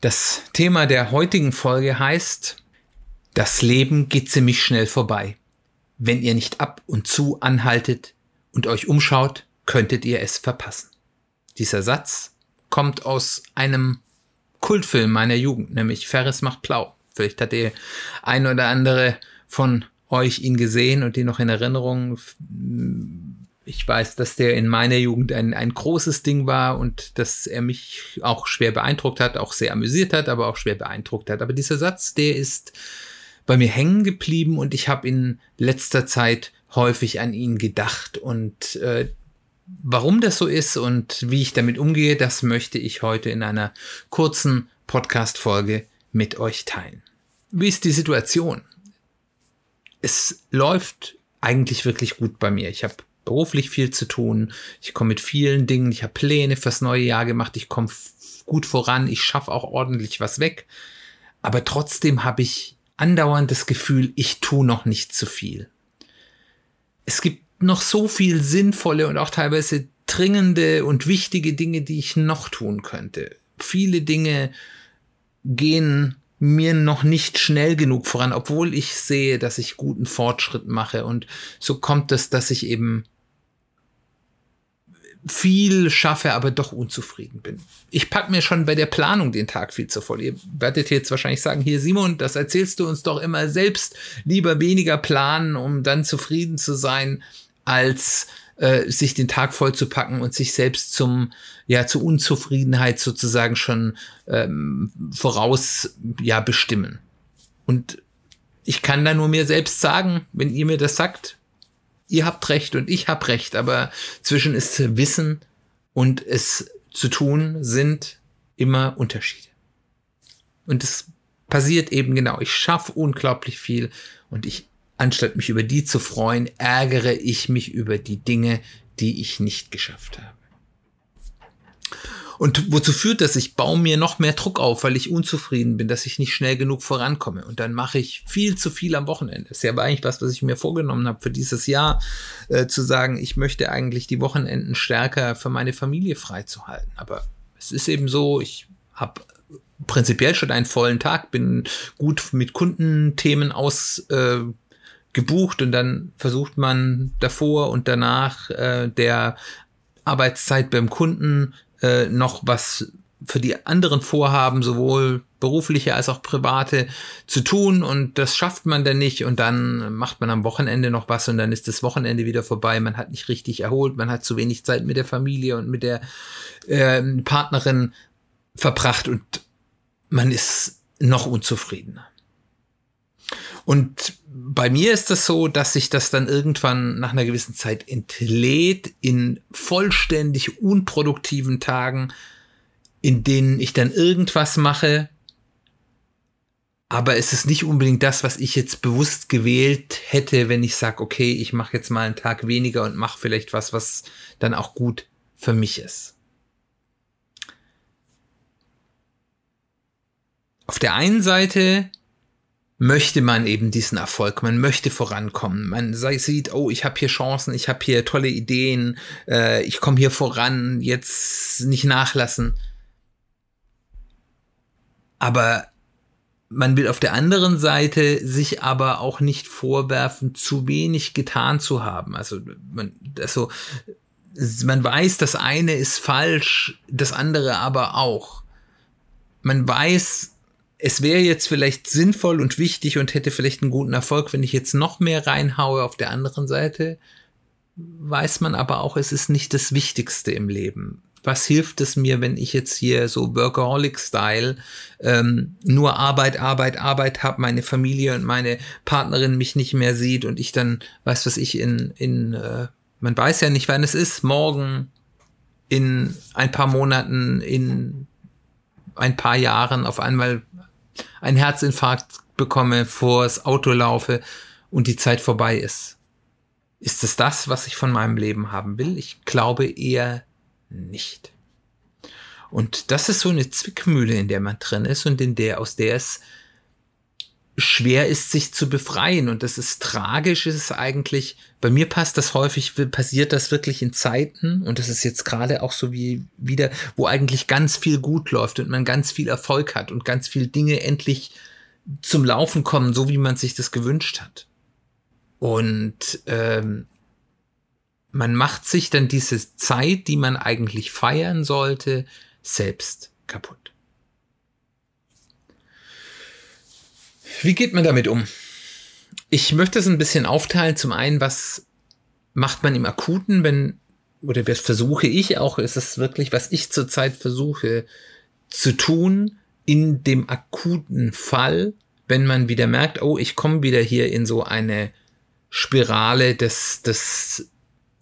Das Thema der heutigen Folge heißt, das Leben geht ziemlich schnell vorbei. Wenn ihr nicht ab und zu anhaltet und euch umschaut, könntet ihr es verpassen. Dieser Satz kommt aus einem Kultfilm meiner Jugend, nämlich Ferris macht Blau. Vielleicht hat ihr ein oder andere von euch ihn gesehen und ihn noch in Erinnerung ich weiß, dass der in meiner Jugend ein, ein großes Ding war und dass er mich auch schwer beeindruckt hat, auch sehr amüsiert hat, aber auch schwer beeindruckt hat. Aber dieser Satz, der ist bei mir hängen geblieben und ich habe in letzter Zeit häufig an ihn gedacht. Und äh, warum das so ist und wie ich damit umgehe, das möchte ich heute in einer kurzen Podcast-Folge mit euch teilen. Wie ist die Situation? Es läuft eigentlich wirklich gut bei mir. Ich habe beruflich viel zu tun. Ich komme mit vielen Dingen, ich habe Pläne fürs neue Jahr gemacht, ich komme gut voran, ich schaffe auch ordentlich was weg. Aber trotzdem habe ich andauernd das Gefühl, ich tue noch nicht zu viel. Es gibt noch so viel sinnvolle und auch teilweise dringende und wichtige Dinge, die ich noch tun könnte. Viele Dinge gehen mir noch nicht schnell genug voran, obwohl ich sehe, dass ich guten Fortschritt mache. Und so kommt es, dass ich eben viel schaffe, aber doch unzufrieden bin. Ich pack mir schon bei der Planung den Tag viel zu voll. Ihr werdet jetzt wahrscheinlich sagen, hier Simon, das erzählst du uns doch immer selbst. Lieber weniger planen, um dann zufrieden zu sein, als äh, sich den Tag voll zu packen und sich selbst zum ja zur Unzufriedenheit sozusagen schon ähm, voraus ja bestimmen. Und ich kann da nur mir selbst sagen, wenn ihr mir das sagt, ihr habt recht und ich hab recht, aber zwischen es zu wissen und es zu tun sind immer Unterschiede. Und es passiert eben genau. Ich schaffe unglaublich viel und ich, anstatt mich über die zu freuen, ärgere ich mich über die Dinge, die ich nicht geschafft habe. Und wozu führt das? Ich baue mir noch mehr Druck auf, weil ich unzufrieden bin, dass ich nicht schnell genug vorankomme. Und dann mache ich viel zu viel am Wochenende. Das ist ja eigentlich was, was ich mir vorgenommen habe für dieses Jahr, äh, zu sagen, ich möchte eigentlich die Wochenenden stärker für meine Familie freizuhalten. Aber es ist eben so, ich habe prinzipiell schon einen vollen Tag, bin gut mit Kundenthemen aus. Äh, gebucht und dann versucht man davor und danach äh, der Arbeitszeit beim Kunden äh, noch was für die anderen Vorhaben, sowohl berufliche als auch private, zu tun und das schafft man dann nicht und dann macht man am Wochenende noch was und dann ist das Wochenende wieder vorbei. Man hat nicht richtig erholt, man hat zu wenig Zeit mit der Familie und mit der äh, Partnerin verbracht und man ist noch unzufriedener. Und bei mir ist das so, dass sich das dann irgendwann nach einer gewissen Zeit entlädt in vollständig unproduktiven Tagen, in denen ich dann irgendwas mache, aber es ist nicht unbedingt das, was ich jetzt bewusst gewählt hätte, wenn ich sage, okay, ich mache jetzt mal einen Tag weniger und mache vielleicht was, was dann auch gut für mich ist. Auf der einen Seite möchte man eben diesen Erfolg, man möchte vorankommen, man sieht, oh, ich habe hier Chancen, ich habe hier tolle Ideen, äh, ich komme hier voran, jetzt nicht nachlassen. Aber man will auf der anderen Seite sich aber auch nicht vorwerfen, zu wenig getan zu haben. Also man, also man weiß, das eine ist falsch, das andere aber auch. Man weiß, es wäre jetzt vielleicht sinnvoll und wichtig und hätte vielleicht einen guten Erfolg, wenn ich jetzt noch mehr reinhaue. Auf der anderen Seite weiß man aber auch, es ist nicht das Wichtigste im Leben. Was hilft es mir, wenn ich jetzt hier so Workaholic-Style ähm, nur Arbeit, Arbeit, Arbeit habe, meine Familie und meine Partnerin mich nicht mehr sieht und ich dann, weiß was ich, in, in äh, man weiß ja nicht, wann es ist, morgen, in ein paar Monaten, in ein paar Jahren auf einmal einen Herzinfarkt bekomme, vors Auto laufe und die Zeit vorbei ist. Ist es das, was ich von meinem Leben haben will? Ich glaube eher nicht. Und das ist so eine Zwickmühle, in der man drin ist und in der, aus der es schwer ist, sich zu befreien. Und das ist tragisch, ist es eigentlich. Bei mir passt das häufig, passiert das wirklich in Zeiten. Und das ist jetzt gerade auch so wie wieder, wo eigentlich ganz viel gut läuft und man ganz viel Erfolg hat und ganz viel Dinge endlich zum Laufen kommen, so wie man sich das gewünscht hat. Und ähm, man macht sich dann diese Zeit, die man eigentlich feiern sollte, selbst kaputt. Wie geht man damit um? Ich möchte es ein bisschen aufteilen. Zum einen, was macht man im Akuten, wenn, oder was versuche ich auch, ist es wirklich, was ich zurzeit versuche zu tun in dem akuten Fall, wenn man wieder merkt, oh, ich komme wieder hier in so eine Spirale des, des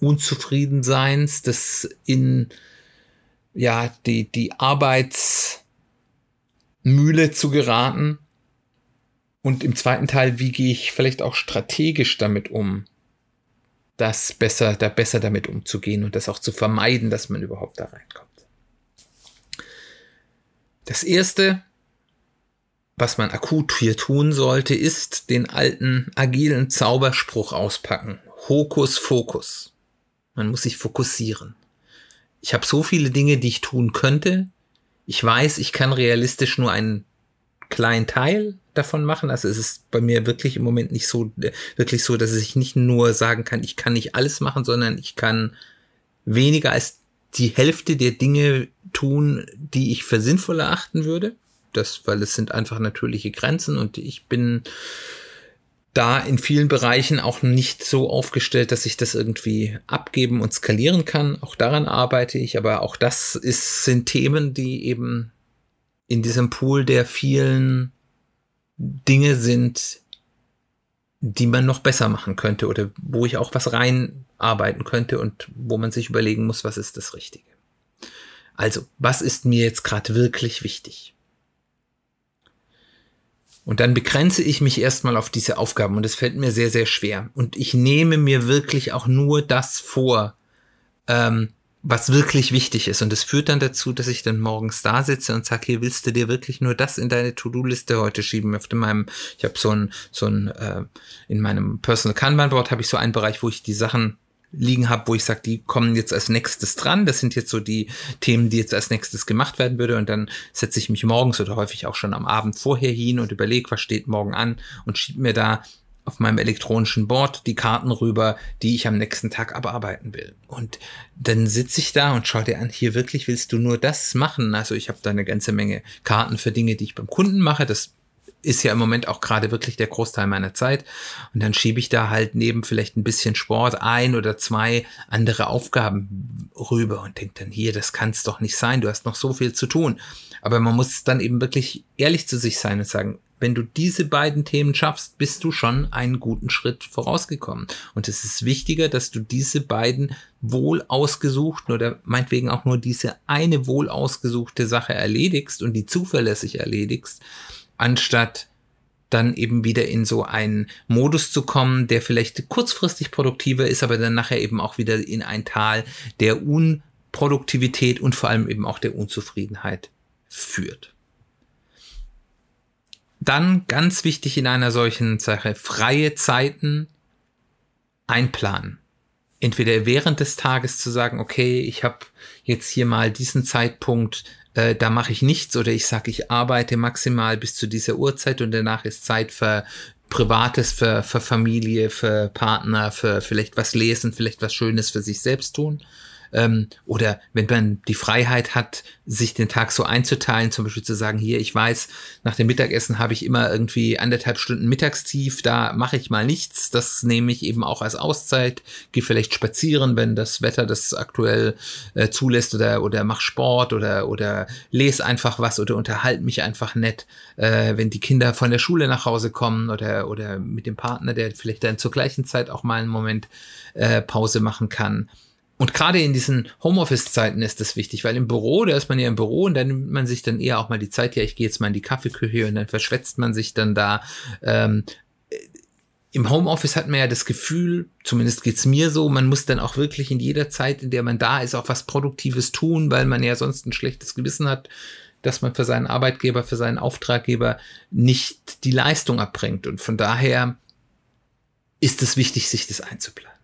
Unzufriedenseins, des in, ja, die, die Arbeitsmühle zu geraten und im zweiten Teil, wie gehe ich vielleicht auch strategisch damit um, das besser, da besser damit umzugehen und das auch zu vermeiden, dass man überhaupt da reinkommt. Das erste, was man akut hier tun sollte, ist den alten agilen Zauberspruch auspacken. Hokus Fokus. Man muss sich fokussieren. Ich habe so viele Dinge, die ich tun könnte. Ich weiß, ich kann realistisch nur einen kleinen Teil davon machen. Also es ist bei mir wirklich im Moment nicht so, wirklich so, dass ich nicht nur sagen kann, ich kann nicht alles machen, sondern ich kann weniger als die Hälfte der Dinge tun, die ich für sinnvoll erachten würde. Das, weil es sind einfach natürliche Grenzen und ich bin da in vielen Bereichen auch nicht so aufgestellt, dass ich das irgendwie abgeben und skalieren kann. Auch daran arbeite ich, aber auch das ist, sind Themen, die eben in diesem Pool der vielen Dinge sind, die man noch besser machen könnte oder wo ich auch was reinarbeiten könnte und wo man sich überlegen muss, was ist das Richtige. Also, was ist mir jetzt gerade wirklich wichtig? Und dann begrenze ich mich erstmal auf diese Aufgaben und es fällt mir sehr, sehr schwer. Und ich nehme mir wirklich auch nur das vor, ähm, was wirklich wichtig ist. Und es führt dann dazu, dass ich dann morgens da sitze und sage, hier willst du dir wirklich nur das in deine To-Do-Liste heute schieben. Auf meinem, ich habe so ein, so ein, äh, in meinem Personal Kanban-Board habe ich so einen Bereich, wo ich die Sachen liegen habe, wo ich sage, die kommen jetzt als nächstes dran. Das sind jetzt so die Themen, die jetzt als nächstes gemacht werden würde. Und dann setze ich mich morgens oder häufig auch schon am Abend vorher hin und überlege, was steht morgen an und schiebe mir da auf meinem elektronischen Board die Karten rüber, die ich am nächsten Tag abarbeiten will. Und dann sitze ich da und schaue dir an, hier wirklich willst du nur das machen. Also ich habe da eine ganze Menge Karten für Dinge, die ich beim Kunden mache. Das ist ja im Moment auch gerade wirklich der Großteil meiner Zeit. Und dann schiebe ich da halt neben vielleicht ein bisschen Sport ein oder zwei andere Aufgaben rüber und denke dann, hier, das kann es doch nicht sein, du hast noch so viel zu tun. Aber man muss dann eben wirklich ehrlich zu sich sein und sagen, wenn du diese beiden Themen schaffst, bist du schon einen guten Schritt vorausgekommen. Und es ist wichtiger, dass du diese beiden wohl ausgesuchten oder meinetwegen auch nur diese eine wohl ausgesuchte Sache erledigst und die zuverlässig erledigst, anstatt dann eben wieder in so einen Modus zu kommen, der vielleicht kurzfristig produktiver ist, aber dann nachher eben auch wieder in ein Tal der Unproduktivität und vor allem eben auch der Unzufriedenheit führt. Dann ganz wichtig in einer solchen Sache, freie Zeiten einplanen. Entweder während des Tages zu sagen, okay, ich habe jetzt hier mal diesen Zeitpunkt, äh, da mache ich nichts oder ich sage, ich arbeite maximal bis zu dieser Uhrzeit und danach ist Zeit für Privates, für, für Familie, für Partner, für vielleicht was lesen, vielleicht was Schönes für sich selbst tun. Ähm, oder wenn man die Freiheit hat, sich den Tag so einzuteilen, zum Beispiel zu sagen, hier, ich weiß, nach dem Mittagessen habe ich immer irgendwie anderthalb Stunden Mittagstief, da mache ich mal nichts, das nehme ich eben auch als Auszeit, gehe vielleicht spazieren, wenn das Wetter das aktuell äh, zulässt oder, oder mach Sport oder, oder lese einfach was oder unterhalte mich einfach nett, äh, wenn die Kinder von der Schule nach Hause kommen oder, oder mit dem Partner, der vielleicht dann zur gleichen Zeit auch mal einen Moment äh, Pause machen kann und gerade in diesen Homeoffice-Zeiten ist das wichtig, weil im Büro, da ist man ja im Büro und dann nimmt man sich dann eher auch mal die Zeit, ja, ich gehe jetzt mal in die Kaffeeküche und dann verschwätzt man sich dann da. Ähm, Im Homeoffice hat man ja das Gefühl, zumindest geht's mir so, man muss dann auch wirklich in jeder Zeit, in der man da ist, auch was Produktives tun, weil man ja sonst ein schlechtes Gewissen hat, dass man für seinen Arbeitgeber, für seinen Auftraggeber nicht die Leistung abbringt. Und von daher ist es wichtig, sich das einzuplanen.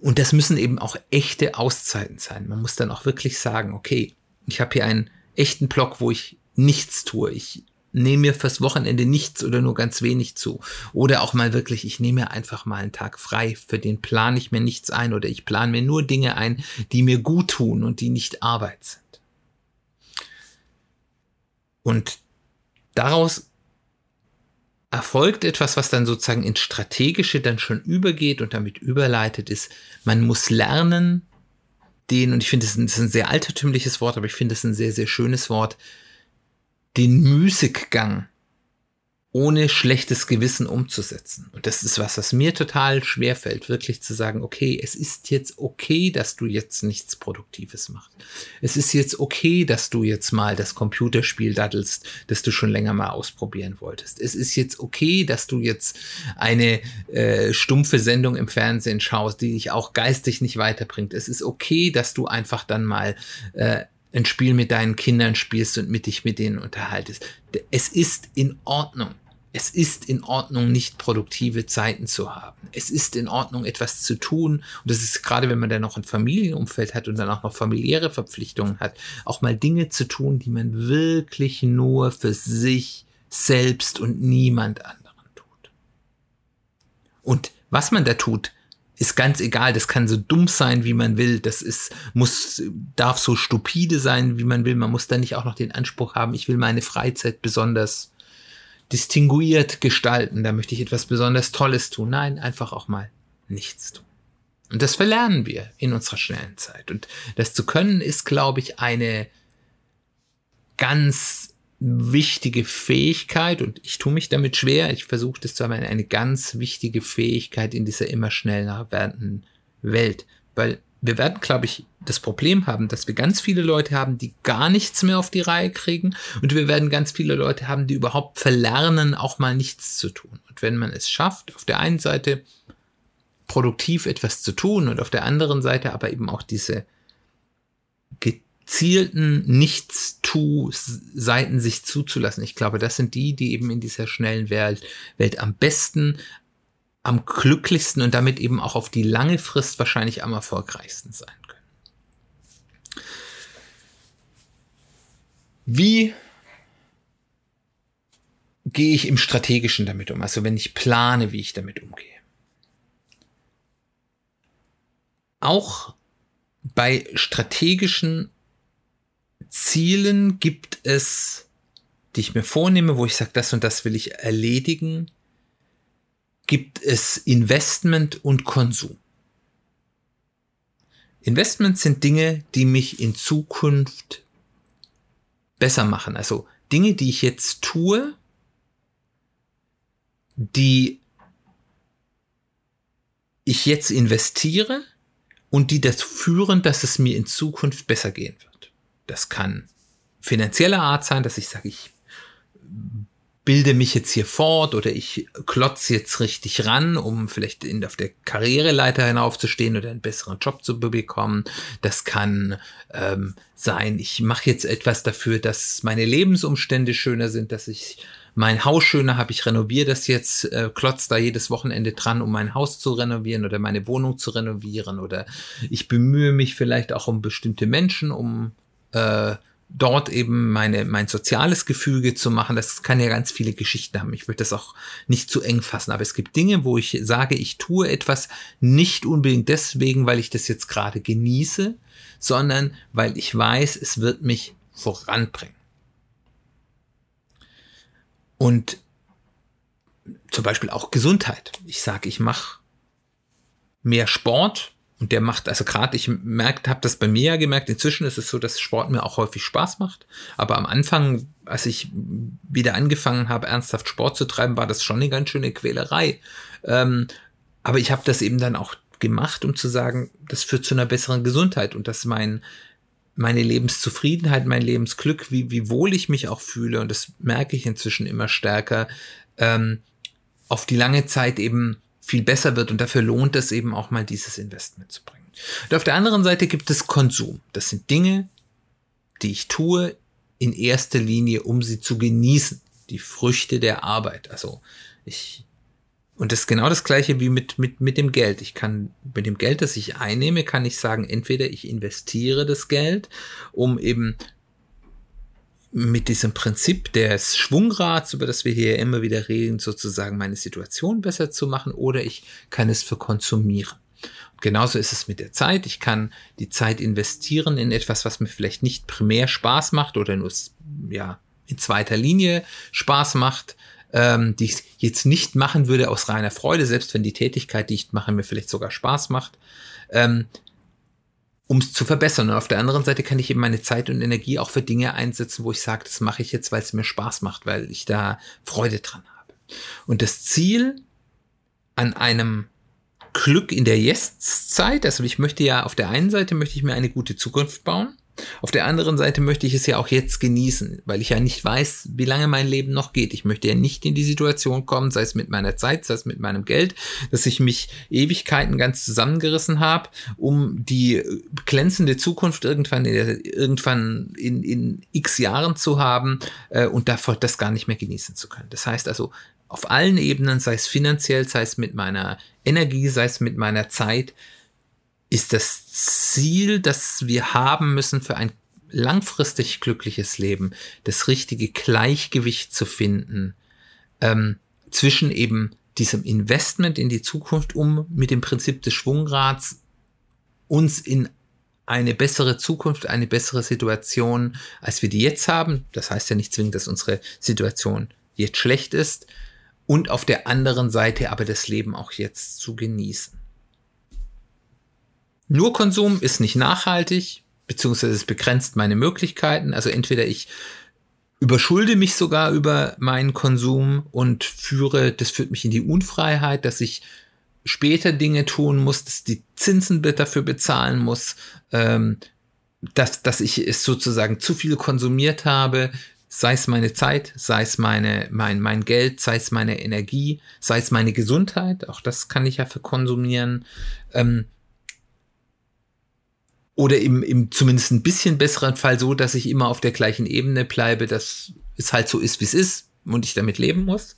Und das müssen eben auch echte Auszeiten sein. Man muss dann auch wirklich sagen, okay, ich habe hier einen echten Block, wo ich nichts tue. Ich nehme mir fürs Wochenende nichts oder nur ganz wenig zu. Oder auch mal wirklich, ich nehme mir einfach mal einen Tag frei, für den plane ich mir nichts ein oder ich plane mir nur Dinge ein, die mir gut tun und die nicht Arbeit sind. Und daraus erfolgt etwas, was dann sozusagen ins Strategische dann schon übergeht und damit überleitet ist, man muss lernen, den, und ich finde, das, ist ein sehr altertümliches Wort, aber ich finde es ein sehr, sehr schönes Wort, den Müßiggang ohne schlechtes Gewissen umzusetzen. Und das ist was, was mir total schwer fällt, wirklich zu sagen, okay, es ist jetzt okay, dass du jetzt nichts Produktives machst. Es ist jetzt okay, dass du jetzt mal das Computerspiel daddelst, das du schon länger mal ausprobieren wolltest. Es ist jetzt okay, dass du jetzt eine äh, stumpfe Sendung im Fernsehen schaust, die dich auch geistig nicht weiterbringt. Es ist okay, dass du einfach dann mal äh, ein Spiel mit deinen Kindern spielst und mit dich mit denen unterhaltest. Es ist in Ordnung. Es ist in Ordnung, nicht produktive Zeiten zu haben. Es ist in Ordnung, etwas zu tun. Und das ist gerade, wenn man dann noch ein Familienumfeld hat und dann auch noch familiäre Verpflichtungen hat, auch mal Dinge zu tun, die man wirklich nur für sich selbst und niemand anderen tut. Und was man da tut, ist ganz egal. Das kann so dumm sein, wie man will. Das ist, muss, darf so stupide sein, wie man will. Man muss da nicht auch noch den Anspruch haben, ich will meine Freizeit besonders distinguiert gestalten, da möchte ich etwas besonders Tolles tun. Nein, einfach auch mal nichts tun. Und das verlernen wir in unserer schnellen Zeit. Und das zu können ist, glaube ich, eine ganz wichtige Fähigkeit und ich tue mich damit schwer. Ich versuche das zu haben, eine ganz wichtige Fähigkeit in dieser immer schneller werdenden Welt. Weil wir werden, glaube ich, das Problem haben, dass wir ganz viele Leute haben, die gar nichts mehr auf die Reihe kriegen und wir werden ganz viele Leute haben, die überhaupt verlernen, auch mal nichts zu tun. Und wenn man es schafft, auf der einen Seite produktiv etwas zu tun und auf der anderen Seite aber eben auch diese gezielten Nichtstu-Seiten sich zuzulassen. Ich glaube, das sind die, die eben in dieser schnellen Welt, Welt am besten am glücklichsten und damit eben auch auf die lange Frist wahrscheinlich am erfolgreichsten sein können. Wie gehe ich im strategischen damit um? Also wenn ich plane, wie ich damit umgehe. Auch bei strategischen Zielen gibt es, die ich mir vornehme, wo ich sage, das und das will ich erledigen, gibt es Investment und Konsum. Investment sind Dinge, die mich in Zukunft besser machen. Also Dinge, die ich jetzt tue, die ich jetzt investiere und die dazu führen, dass es mir in Zukunft besser gehen wird. Das kann finanzieller Art sein, dass ich sage, ich bilde mich jetzt hier fort oder ich klotze jetzt richtig ran, um vielleicht in, auf der Karriereleiter hinaufzustehen oder einen besseren Job zu bekommen. Das kann ähm, sein, ich mache jetzt etwas dafür, dass meine Lebensumstände schöner sind, dass ich mein Haus schöner habe, ich renoviere das jetzt, äh, klotz da jedes Wochenende dran, um mein Haus zu renovieren oder meine Wohnung zu renovieren. Oder ich bemühe mich vielleicht auch um bestimmte Menschen, um äh, dort eben meine, mein soziales Gefüge zu machen. Das kann ja ganz viele Geschichten haben. Ich würde das auch nicht zu eng fassen. Aber es gibt Dinge, wo ich sage, ich tue etwas nicht unbedingt deswegen, weil ich das jetzt gerade genieße, sondern weil ich weiß, es wird mich voranbringen. Und zum Beispiel auch Gesundheit. Ich sage, ich mache mehr Sport, und der macht, also gerade, ich merkt, habe das bei mir ja gemerkt, inzwischen ist es so, dass Sport mir auch häufig Spaß macht. Aber am Anfang, als ich wieder angefangen habe, ernsthaft Sport zu treiben, war das schon eine ganz schöne Quälerei. Ähm, aber ich habe das eben dann auch gemacht, um zu sagen, das führt zu einer besseren Gesundheit und dass mein, meine Lebenszufriedenheit, mein Lebensglück, wie, wie wohl ich mich auch fühle, und das merke ich inzwischen immer stärker, ähm, auf die lange Zeit eben viel besser wird und dafür lohnt es eben auch mal dieses Investment zu bringen. Und auf der anderen Seite gibt es Konsum. Das sind Dinge, die ich tue in erster Linie, um sie zu genießen. Die Früchte der Arbeit. Also ich und das ist genau das gleiche wie mit, mit, mit dem Geld. Ich kann mit dem Geld, das ich einnehme, kann ich sagen, entweder ich investiere das Geld, um eben mit diesem Prinzip des Schwungrads, über das wir hier immer wieder reden, sozusagen meine Situation besser zu machen, oder ich kann es für konsumieren. Und genauso ist es mit der Zeit. Ich kann die Zeit investieren in etwas, was mir vielleicht nicht primär Spaß macht oder nur ja, in zweiter Linie Spaß macht ähm, die ich jetzt nicht machen würde aus reiner Freude, selbst wenn die Tätigkeit, die ich mache, mir vielleicht sogar Spaß macht, ähm, um es zu verbessern. Und auf der anderen Seite kann ich eben meine Zeit und Energie auch für Dinge einsetzen, wo ich sage, das mache ich jetzt, weil es mir Spaß macht, weil ich da Freude dran habe. Und das Ziel an einem Glück in der Jetzt-Zeit, also ich möchte ja auf der einen Seite möchte ich mir eine gute Zukunft bauen auf der anderen Seite möchte ich es ja auch jetzt genießen, weil ich ja nicht weiß, wie lange mein Leben noch geht. Ich möchte ja nicht in die Situation kommen, sei es mit meiner Zeit, sei es mit meinem Geld, dass ich mich Ewigkeiten ganz zusammengerissen habe, um die glänzende Zukunft irgendwann in, irgendwann in, in x Jahren zu haben äh, und davor das gar nicht mehr genießen zu können. Das heißt also, auf allen Ebenen, sei es finanziell, sei es mit meiner Energie, sei es mit meiner Zeit, ist das Ziel, das wir haben müssen für ein langfristig glückliches Leben, das richtige Gleichgewicht zu finden ähm, zwischen eben diesem Investment in die Zukunft, um mit dem Prinzip des Schwungrads uns in eine bessere Zukunft, eine bessere Situation, als wir die jetzt haben. Das heißt ja nicht zwingend, dass unsere Situation jetzt schlecht ist. Und auf der anderen Seite aber das Leben auch jetzt zu genießen. Nur Konsum ist nicht nachhaltig, beziehungsweise es begrenzt meine Möglichkeiten. Also entweder ich überschulde mich sogar über meinen Konsum und führe, das führt mich in die Unfreiheit, dass ich später Dinge tun muss, dass die Zinsen dafür bezahlen muss, ähm, dass, dass ich es sozusagen zu viel konsumiert habe, sei es meine Zeit, sei es meine, mein, mein Geld, sei es meine Energie, sei es meine Gesundheit, auch das kann ich ja verkonsumieren. Ähm, oder im, im zumindest ein bisschen besseren Fall so, dass ich immer auf der gleichen Ebene bleibe, dass es halt so ist, wie es ist und ich damit leben muss.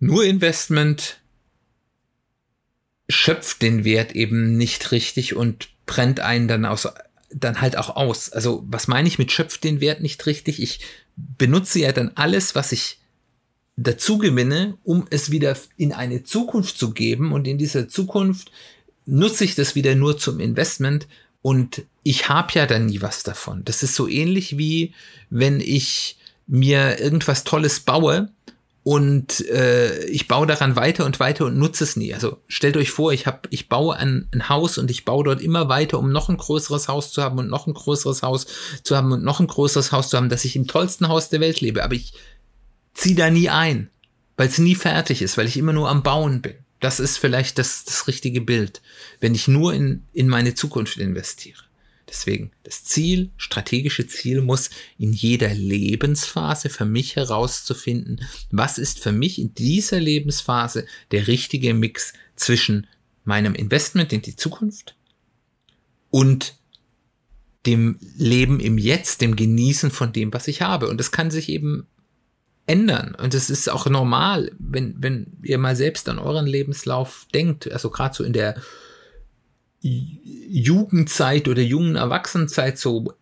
Nur Investment schöpft den Wert eben nicht richtig und brennt einen dann aus, dann halt auch aus. Also was meine ich mit schöpft den Wert nicht richtig? Ich benutze ja dann alles, was ich dazu gewinne, um es wieder in eine Zukunft zu geben und in dieser Zukunft nutze ich das wieder nur zum Investment und ich habe ja dann nie was davon. Das ist so ähnlich wie wenn ich mir irgendwas Tolles baue und äh, ich baue daran weiter und weiter und nutze es nie. Also stellt euch vor, ich habe, ich baue ein, ein Haus und ich baue dort immer weiter, um noch ein größeres Haus zu haben und noch ein größeres Haus zu haben und noch ein größeres Haus zu haben, dass ich im tollsten Haus der Welt lebe. Aber ich ziehe da nie ein, weil es nie fertig ist, weil ich immer nur am Bauen bin. Das ist vielleicht das, das richtige Bild, wenn ich nur in, in meine Zukunft investiere. Deswegen, das Ziel, strategische Ziel muss in jeder Lebensphase für mich herauszufinden, was ist für mich in dieser Lebensphase der richtige Mix zwischen meinem Investment in die Zukunft und dem Leben im Jetzt, dem Genießen von dem, was ich habe. Und das kann sich eben ändern. Und es ist auch normal, wenn, wenn ihr mal selbst an euren Lebenslauf denkt, also gerade so in der Jugendzeit oder jungen Erwachsenenzeit, so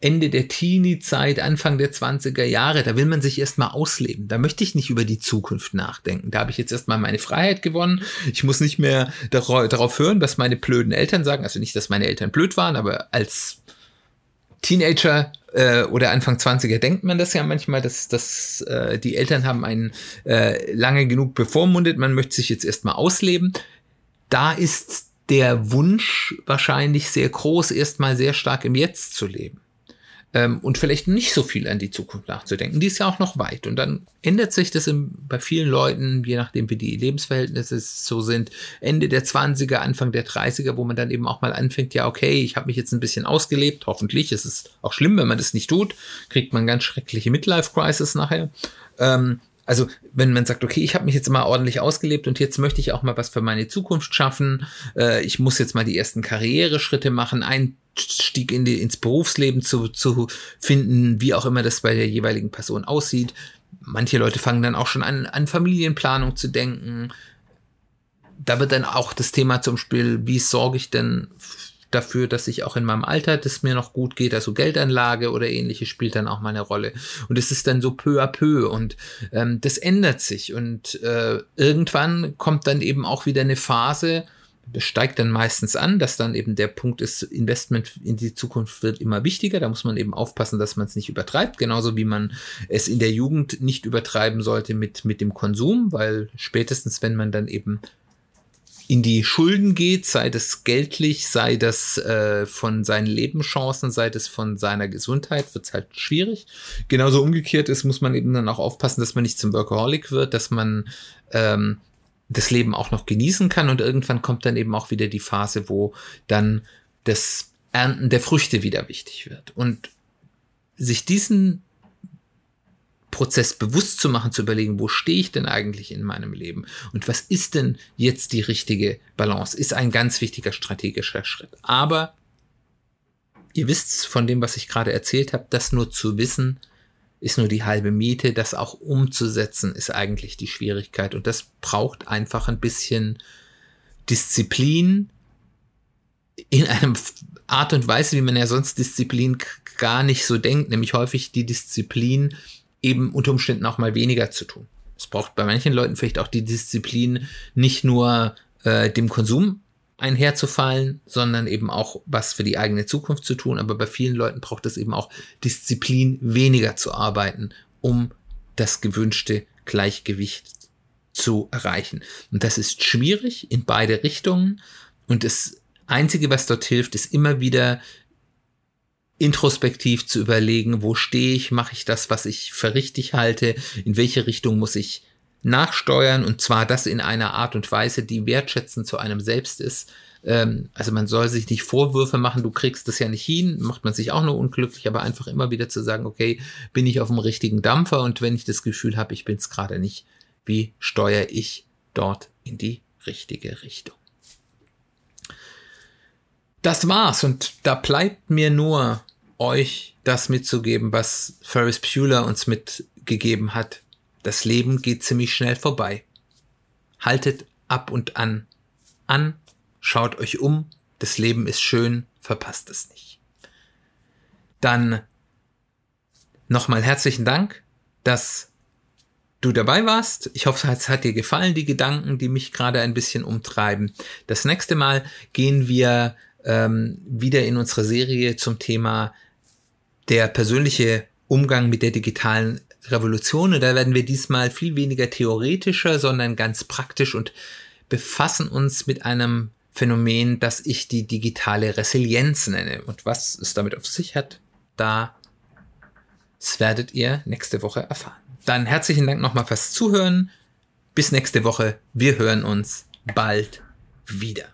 Ende der Teenie-Zeit, Anfang der 20er Jahre, da will man sich erstmal ausleben. Da möchte ich nicht über die Zukunft nachdenken. Da habe ich jetzt erstmal meine Freiheit gewonnen. Ich muss nicht mehr darauf hören, was meine blöden Eltern sagen. Also nicht, dass meine Eltern blöd waren, aber als Teenager äh, oder Anfang 20er denkt man das ja manchmal, dass, dass äh, die Eltern haben einen äh, lange genug bevormundet, man möchte sich jetzt erstmal ausleben. Da ist der Wunsch wahrscheinlich sehr groß, erstmal sehr stark im Jetzt zu leben. Ähm, und vielleicht nicht so viel an die Zukunft nachzudenken. Die ist ja auch noch weit. Und dann ändert sich das im, bei vielen Leuten, je nachdem wie die Lebensverhältnisse so sind, Ende der 20er, Anfang der 30er, wo man dann eben auch mal anfängt, ja, okay, ich habe mich jetzt ein bisschen ausgelebt, hoffentlich. Es ist auch schlimm, wenn man das nicht tut, kriegt man ganz schreckliche Midlife-Crisis nachher. Ähm, also wenn man sagt, okay, ich habe mich jetzt mal ordentlich ausgelebt und jetzt möchte ich auch mal was für meine Zukunft schaffen, äh, ich muss jetzt mal die ersten Karriereschritte machen, Einstieg in die, ins Berufsleben zu, zu finden, wie auch immer das bei der jeweiligen Person aussieht. Manche Leute fangen dann auch schon an, an Familienplanung zu denken. Da wird dann auch das Thema zum Spiel, wie sorge ich denn dafür, dass ich auch in meinem Alter, das mir noch gut geht, also Geldanlage oder ähnliches spielt dann auch mal eine Rolle. Und es ist dann so peu à peu und ähm, das ändert sich und äh, irgendwann kommt dann eben auch wieder eine Phase, das steigt dann meistens an, dass dann eben der Punkt ist, Investment in die Zukunft wird immer wichtiger. Da muss man eben aufpassen, dass man es nicht übertreibt. Genauso wie man es in der Jugend nicht übertreiben sollte mit, mit dem Konsum, weil spätestens, wenn man dann eben in die Schulden geht, sei das geldlich, sei das äh, von seinen Lebenschancen, sei das von seiner Gesundheit, wird es halt schwierig. Genauso umgekehrt ist, muss man eben dann auch aufpassen, dass man nicht zum Workaholic wird, dass man ähm, das Leben auch noch genießen kann und irgendwann kommt dann eben auch wieder die Phase, wo dann das Ernten der Früchte wieder wichtig wird. Und sich diesen Prozess bewusst zu machen, zu überlegen, wo stehe ich denn eigentlich in meinem Leben und was ist denn jetzt die richtige Balance, ist ein ganz wichtiger strategischer Schritt. Aber ihr wisst von dem, was ich gerade erzählt habe, das nur zu wissen, ist nur die halbe Miete, das auch umzusetzen, ist eigentlich die Schwierigkeit und das braucht einfach ein bisschen Disziplin in einem Art und Weise, wie man ja sonst Disziplin gar nicht so denkt, nämlich häufig die Disziplin, eben unter Umständen auch mal weniger zu tun. Es braucht bei manchen Leuten vielleicht auch die Disziplin, nicht nur äh, dem Konsum einherzufallen, sondern eben auch was für die eigene Zukunft zu tun. Aber bei vielen Leuten braucht es eben auch Disziplin, weniger zu arbeiten, um das gewünschte Gleichgewicht zu erreichen. Und das ist schwierig in beide Richtungen. Und das Einzige, was dort hilft, ist immer wieder introspektiv zu überlegen, wo stehe ich, mache ich das, was ich für richtig halte, in welche Richtung muss ich nachsteuern und zwar das in einer Art und Weise, die wertschätzend zu einem selbst ist. Ähm, also man soll sich nicht Vorwürfe machen, du kriegst das ja nicht hin, macht man sich auch nur unglücklich, aber einfach immer wieder zu sagen, okay, bin ich auf dem richtigen Dampfer und wenn ich das Gefühl habe, ich bin es gerade nicht, wie steuere ich dort in die richtige Richtung? Das war's und da bleibt mir nur euch das mitzugeben, was Ferris Bueller uns mitgegeben hat. Das Leben geht ziemlich schnell vorbei. Haltet ab und an an, schaut euch um, das Leben ist schön, verpasst es nicht. Dann nochmal herzlichen Dank, dass du dabei warst. Ich hoffe, es hat dir gefallen, die Gedanken, die mich gerade ein bisschen umtreiben. Das nächste Mal gehen wir ähm, wieder in unsere Serie zum Thema der persönliche Umgang mit der digitalen Revolution. Und da werden wir diesmal viel weniger theoretischer, sondern ganz praktisch und befassen uns mit einem Phänomen, das ich die digitale Resilienz nenne. Und was es damit auf sich hat, da das werdet ihr nächste Woche erfahren. Dann herzlichen Dank nochmal fürs Zuhören. Bis nächste Woche. Wir hören uns bald wieder.